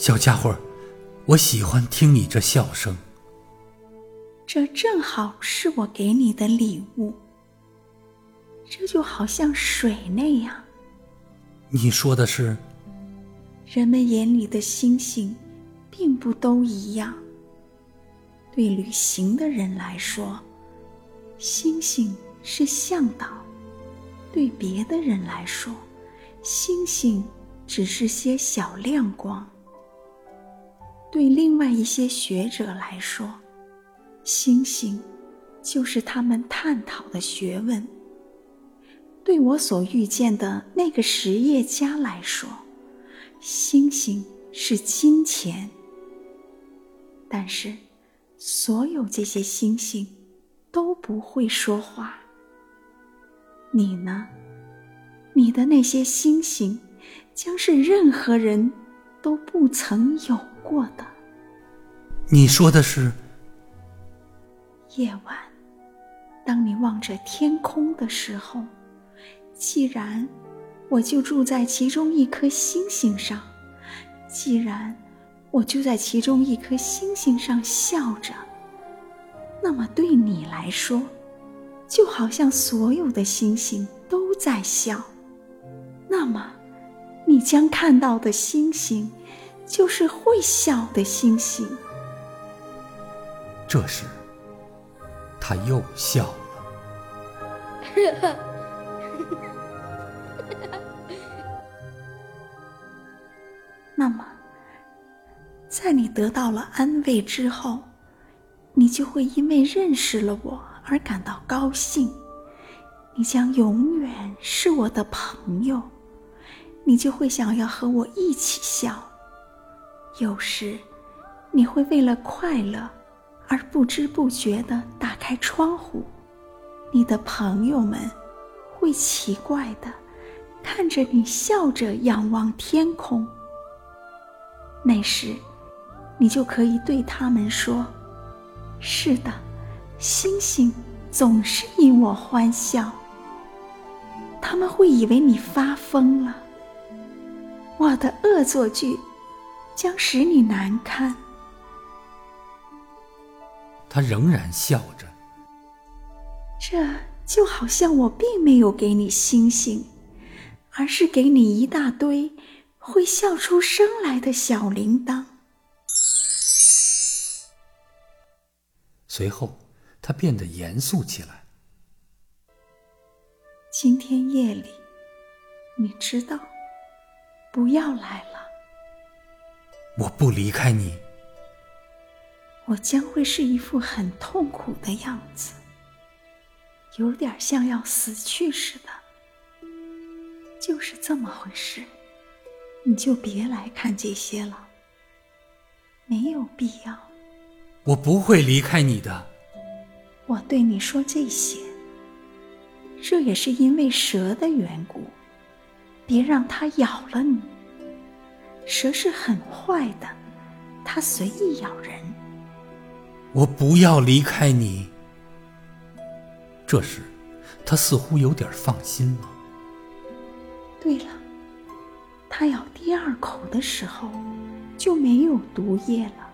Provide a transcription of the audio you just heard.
小家伙，我喜欢听你这笑声。这正好是我给你的礼物。这就好像水那样。你说的是？人们眼里的星星，并不都一样。对旅行的人来说，星星是向导；对别的人来说，星星只是些小亮光。对另外一些学者来说，星星就是他们探讨的学问。对我所遇见的那个实业家来说，星星是金钱。但是，所有这些星星都不会说话。你呢？你的那些星星，将是任何人都不曾有过的。你说的是？夜晚，当你望着天空的时候。既然我就住在其中一颗星星上，既然我就在其中一颗星星上笑着，那么对你来说，就好像所有的星星都在笑。那么，你将看到的星星，就是会笑的星星。这时，他又笑了。那么，在你得到了安慰之后，你就会因为认识了我而感到高兴。你将永远是我的朋友，你就会想要和我一起笑。有时，你会为了快乐而不知不觉地打开窗户，你的朋友们会奇怪地看着你笑着仰望天空。那时，你就可以对他们说：“是的，星星总是因我欢笑。”他们会以为你发疯了。我的恶作剧将使你难堪。他仍然笑着。这就好像我并没有给你星星，而是给你一大堆。会笑出声来的小铃铛。随后，他变得严肃起来。今天夜里，你知道，不要来了。我不离开你。我将会是一副很痛苦的样子，有点像要死去似的。就是这么回事。你就别来看这些了，没有必要。我不会离开你的。我对你说这些，这也是因为蛇的缘故。别让它咬了你。蛇是很坏的，它随意咬人。我不要离开你。这时，他似乎有点放心了。对了。他咬第二口的时候，就没有毒液了。